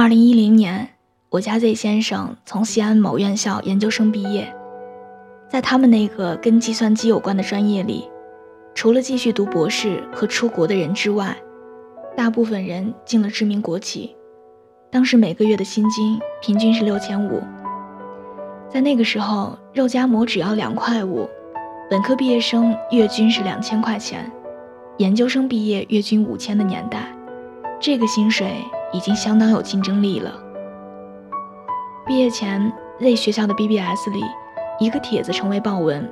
二零一零年，我家 Z 先生从西安某院校研究生毕业，在他们那个跟计算机有关的专业里，除了继续读博士和出国的人之外，大部分人进了知名国企，当时每个月的薪金平均是六千五。在那个时候，肉夹馍只要两块五，本科毕业生月均是两千块钱，研究生毕业月均五千的年代，这个薪水。已经相当有竞争力了。毕业前，Z 学校的 BBS 里，一个帖子成为爆文，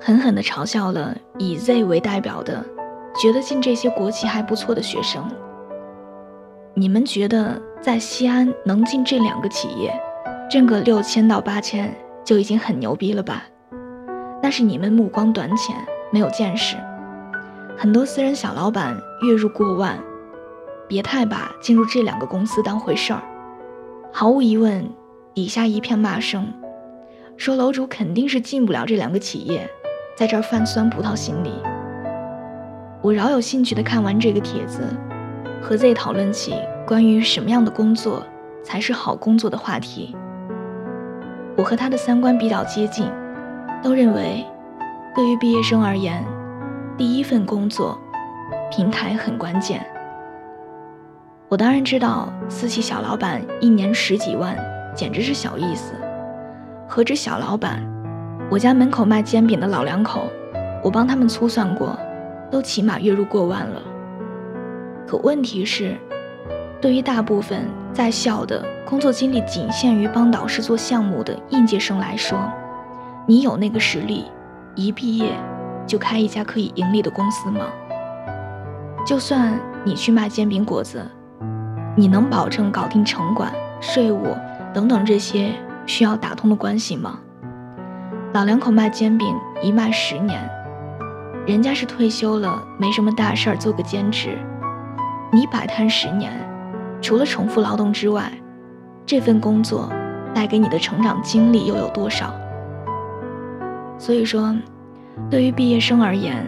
狠狠地嘲笑了以 Z 为代表的，觉得进这些国企还不错的学生。你们觉得在西安能进这两个企业，挣个六千到八千就已经很牛逼了吧？那是你们目光短浅，没有见识。很多私人小老板月入过万。别太把进入这两个公司当回事儿，毫无疑问，底下一片骂声，说楼主肯定是进不了这两个企业，在这儿贩酸葡萄心理。我饶有兴趣的看完这个帖子，和 Z 讨论起关于什么样的工作才是好工作的话题。我和他的三观比较接近，都认为，对于毕业生而言，第一份工作，平台很关键。我当然知道，私企小老板一年十几万，简直是小意思。何止小老板，我家门口卖煎饼的老两口，我帮他们粗算过，都起码月入过万了。可问题是，对于大部分在校的工作经历仅限于帮导师做项目的应届生来说，你有那个实力，一毕业就开一家可以盈利的公司吗？就算你去卖煎饼果子。你能保证搞定城管、税务等等这些需要打通的关系吗？老两口卖煎饼一卖十年，人家是退休了，没什么大事儿，做个兼职。你摆摊十年，除了重复劳动之外，这份工作带给你的成长经历又有多少？所以说，对于毕业生而言，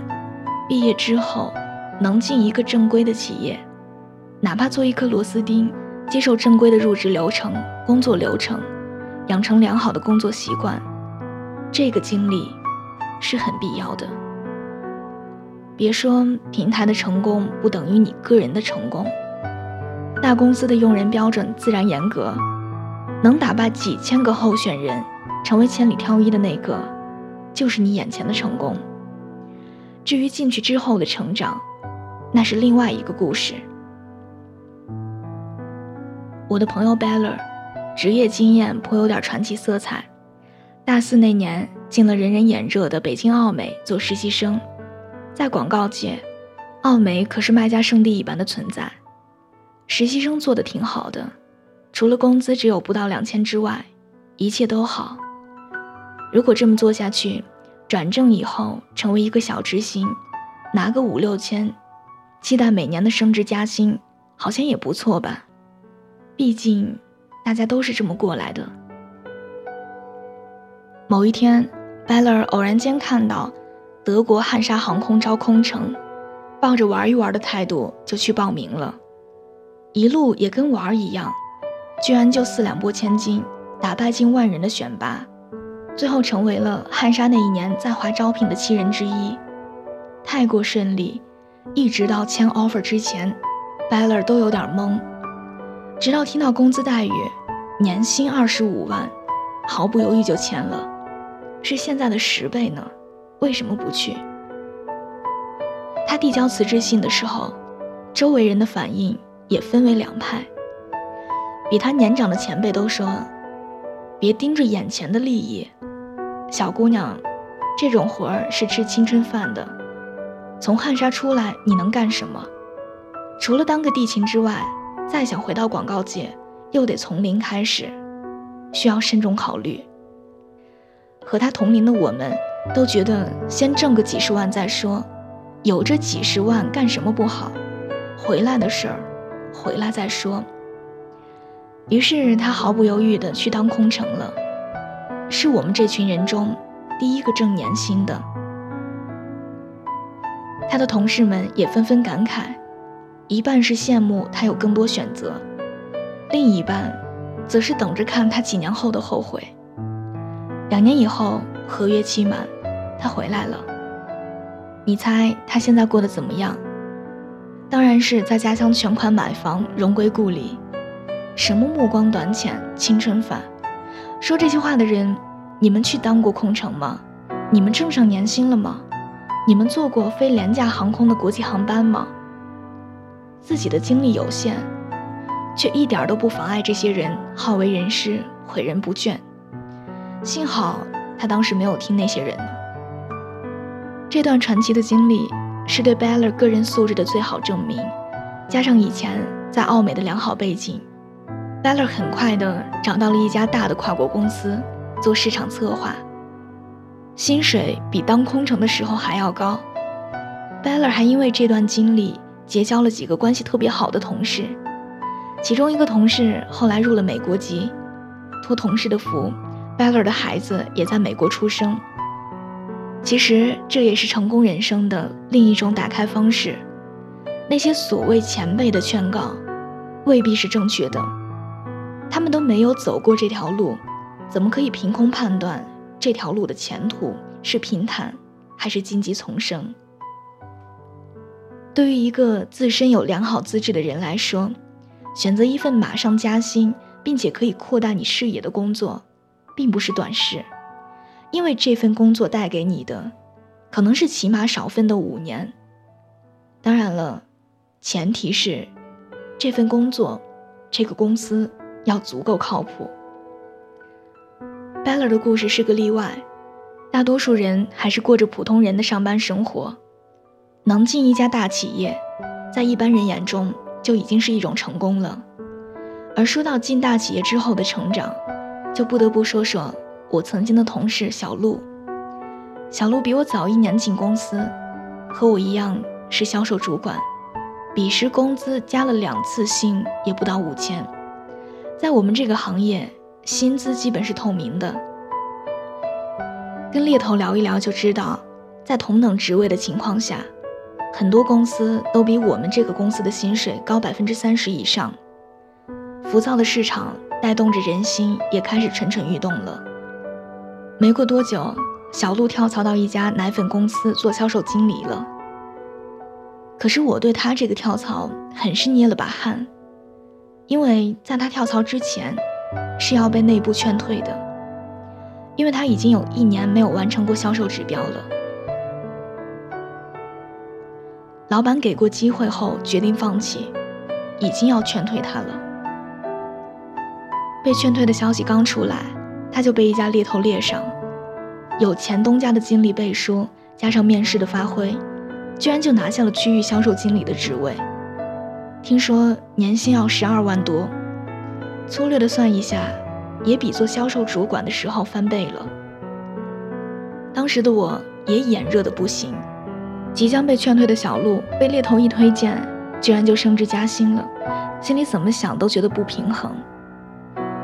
毕业之后能进一个正规的企业。哪怕做一颗螺丝钉，接受正规的入职流程、工作流程，养成良好的工作习惯，这个经历是很必要的。别说平台的成功不等于你个人的成功，大公司的用人标准自然严格，能打败几千个候选人，成为千里挑一的那个，就是你眼前的成功。至于进去之后的成长，那是另外一个故事。我的朋友 Beller，职业经验颇有点传奇色彩。大四那年进了人人眼热的北京奥美做实习生，在广告界，奥美可是卖家圣地一般的存在。实习生做的挺好的，除了工资只有不到两千之外，一切都好。如果这么做下去，转正以后成为一个小执行，拿个五六千，期待每年的升职加薪，好像也不错吧。毕竟，大家都是这么过来的。某一天，Beller 偶然间看到德国汉莎航空招空乘，抱着玩一玩的态度就去报名了，一路也跟玩一样，居然就四两拨千斤，打败近万人的选拔，最后成为了汉莎那一年在华招聘的七人之一，太过顺利，一直到签 offer 之前，Beller 都有点懵。直到听到工资待遇，年薪二十五万，毫不犹豫就签了，是现在的十倍呢，为什么不去？他递交辞职信的时候，周围人的反应也分为两派。比他年长的前辈都说：“别盯着眼前的利益，小姑娘，这种活儿是吃青春饭的。从汉莎出来，你能干什么？除了当个地勤之外。”再想回到广告界，又得从零开始，需要慎重考虑。和他同龄的我们，都觉得先挣个几十万再说，有这几十万干什么不好？回来的事儿，回来再说。于是他毫不犹豫地去当空乘了，是我们这群人中第一个挣年薪的。他的同事们也纷纷感慨。一半是羡慕他有更多选择，另一半则是等着看他几年后的后悔。两年以后，合约期满，他回来了。你猜他现在过得怎么样？当然是在家乡全款买房，荣归故里。什么目光短浅，青春饭？说这些话的人，你们去当过空乘吗？你们挣上年薪了吗？你们坐过飞廉价航空的国际航班吗？自己的精力有限，却一点都不妨碍这些人好为人师，诲人不倦。幸好他当时没有听那些人。这段传奇的经历是对 Beller 个人素质的最好证明，加上以前在奥美的良好背景，Beller 很快的找到了一家大的跨国公司做市场策划，薪水比当空乘的时候还要高。Beller 还因为这段经历结交了几个关系特别好的同事，其中一个同事后来入了美国籍，托同事的福。Beller 的孩子也在美国出生。其实这也是成功人生的另一种打开方式。那些所谓前辈的劝告，未必是正确的。他们都没有走过这条路，怎么可以凭空判断这条路的前途是平坦还是荆棘丛生？对于一个自身有良好资质的人来说，选择一份马上加薪并且可以扩大你视野的工作。并不是短视，因为这份工作带给你的，可能是起码少奋斗五年。当然了，前提是，这份工作，这个公司要足够靠谱。Beller 的故事是个例外，大多数人还是过着普通人的上班生活。能进一家大企业，在一般人眼中就已经是一种成功了。而说到进大企业之后的成长，就不得不说说我曾经的同事小陆。小陆比我早一年进公司，和我一样是销售主管，彼时工资加了两次薪也不到五千。在我们这个行业，薪资基本是透明的。跟猎头聊一聊就知道，在同等职位的情况下，很多公司都比我们这个公司的薪水高百分之三十以上。浮躁的市场。带动着人心也开始蠢蠢欲动了。没过多久，小鹿跳槽到一家奶粉公司做销售经理了。可是我对他这个跳槽很是捏了把汗，因为在他跳槽之前，是要被内部劝退的，因为他已经有一年没有完成过销售指标了。老板给过机会后决定放弃，已经要劝退他了。被劝退的消息刚出来，他就被一家猎头猎上。有前东家的经历背书，加上面试的发挥，居然就拿下了区域销售经理的职位。听说年薪要十二万多，粗略的算一下，也比做销售主管的时候翻倍了。当时的我也眼热的不行，即将被劝退的小鹿被猎头一推荐，居然就升职加薪了，心里怎么想都觉得不平衡。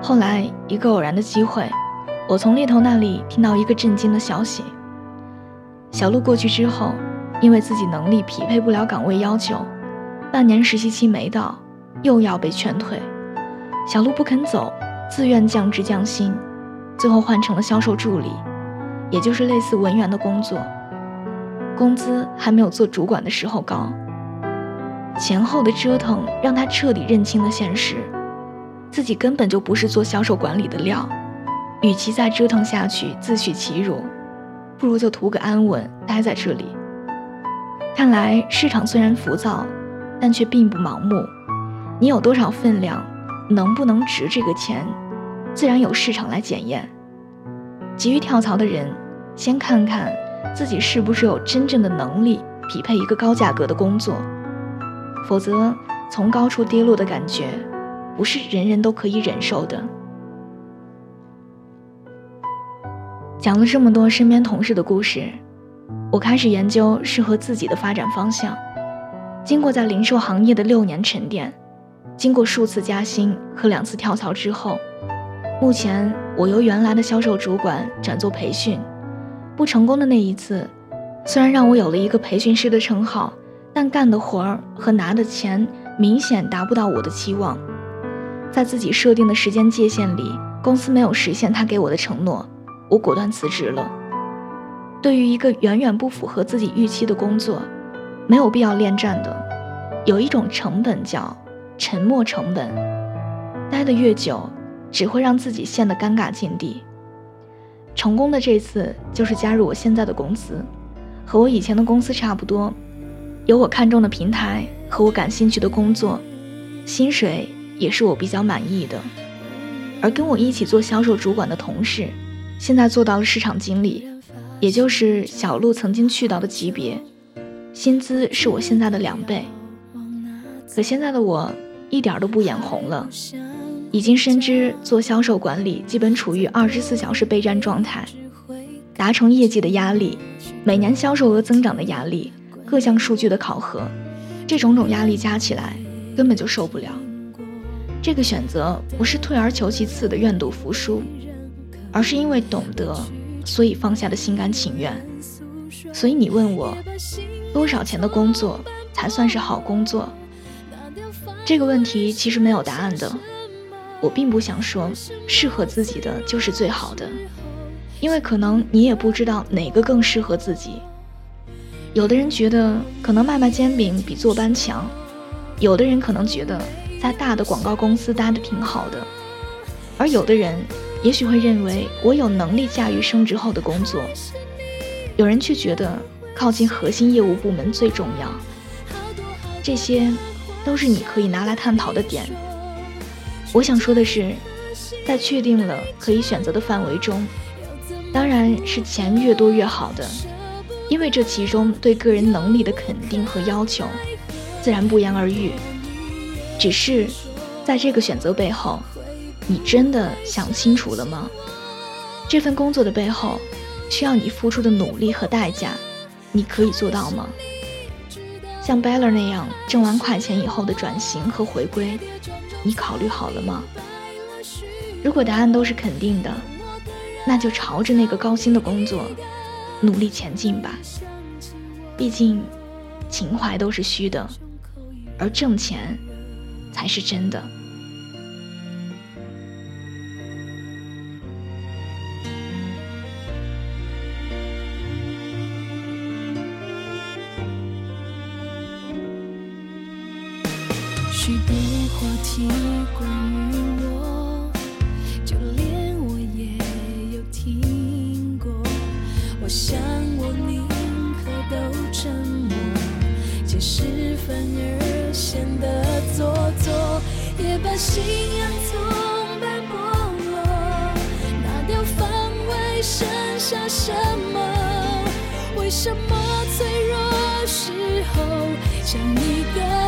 后来，一个偶然的机会，我从猎头那里听到一个震惊的消息：小鹿过去之后，因为自己能力匹配不了岗位要求，半年实习期没到，又要被劝退。小鹿不肯走，自愿降职降薪，最后换成了销售助理，也就是类似文员的工作，工资还没有做主管的时候高。前后的折腾让他彻底认清了现实。自己根本就不是做销售管理的料，与其再折腾下去自取其辱，不如就图个安稳，待在这里。看来市场虽然浮躁，但却并不盲目。你有多少分量，能不能值这个钱，自然有市场来检验。急于跳槽的人，先看看自己是不是有真正的能力匹配一个高价格的工作，否则从高处跌落的感觉。不是人人都可以忍受的。讲了这么多身边同事的故事，我开始研究适合自己的发展方向。经过在零售行业的六年沉淀，经过数次加薪和两次跳槽之后，目前我由原来的销售主管转做培训。不成功的那一次，虽然让我有了一个培训师的称号，但干的活儿和拿的钱明显达不到我的期望。在自己设定的时间界限里，公司没有实现他给我的承诺，我果断辞职了。对于一个远远不符合自己预期的工作，没有必要恋战的。有一种成本叫沉默成本，待得越久，只会让自己陷得尴尬境地。成功的这次就是加入我现在的公司，和我以前的公司差不多，有我看中的平台和我感兴趣的工作，薪水也是我比较满意的。而跟我一起做销售主管的同事，现在做到了市场经理，也就是小鹿曾经去到的级别，薪资是我现在的两倍。可现在的我一点都不眼红了，已经深知做销售管理基本处于二十四小时备战状态，达成业绩的压力，每年销售额增长的压力，各项数据的考核，这种种压力加起来根本就受不了。这个选择不是退而求其次的愿赌服输，而是因为懂得，所以放下的心甘情愿。所以你问我，多少钱的工作才算是好工作？这个问题其实没有答案的，我并不想说适合自己的就是最好的，因为可能你也不知道哪个更适合自己。有的人觉得可能卖卖煎饼比坐班强，有的人可能觉得在大的广告公司待的挺好的，而有的人也许会认为我有能力驾驭升职后的工作，有人却觉得靠近核心业务部门最重要。这些。都是你可以拿来探讨的点。我想说的是，在确定了可以选择的范围中，当然是钱越多越好的，因为这其中对个人能力的肯定和要求，自然不言而喻。只是，在这个选择背后，你真的想清楚了吗？这份工作的背后，需要你付出的努力和代价，你可以做到吗？像 Beller 那样挣完快钱以后的转型和回归，你考虑好了吗？如果答案都是肯定的，那就朝着那个高薪的工作努力前进吧。毕竟，情怀都是虚的，而挣钱才是真的。许多话题关于我，就连我也有听过。我想我宁可都沉默，解释反而显得做作，也把信仰从白剥落，拿掉防卫，剩下什么？为什么脆弱时候想你更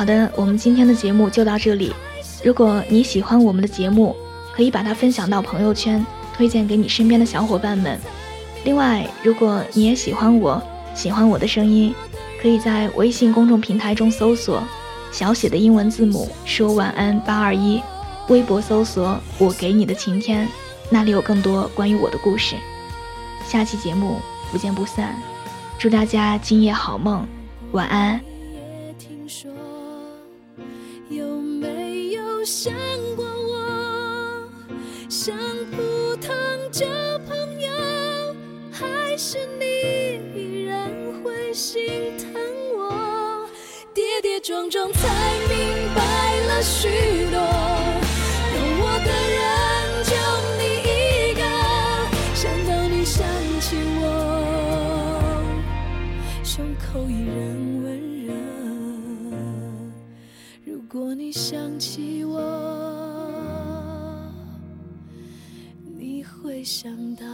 好的，我们今天的节目就到这里。如果你喜欢我们的节目，可以把它分享到朋友圈，推荐给你身边的小伙伴们。另外，如果你也喜欢我，喜欢我的声音，可以在微信公众平台中搜索小写的英文字母说晚安八二一，微博搜索我给你的晴天，那里有更多关于我的故事。下期节目不见不散，祝大家今夜好梦，晚安。有没有想过我，像普通交朋友，还是你依然会心疼我？跌跌撞撞才明白了许多，如果你想起我，你会想到。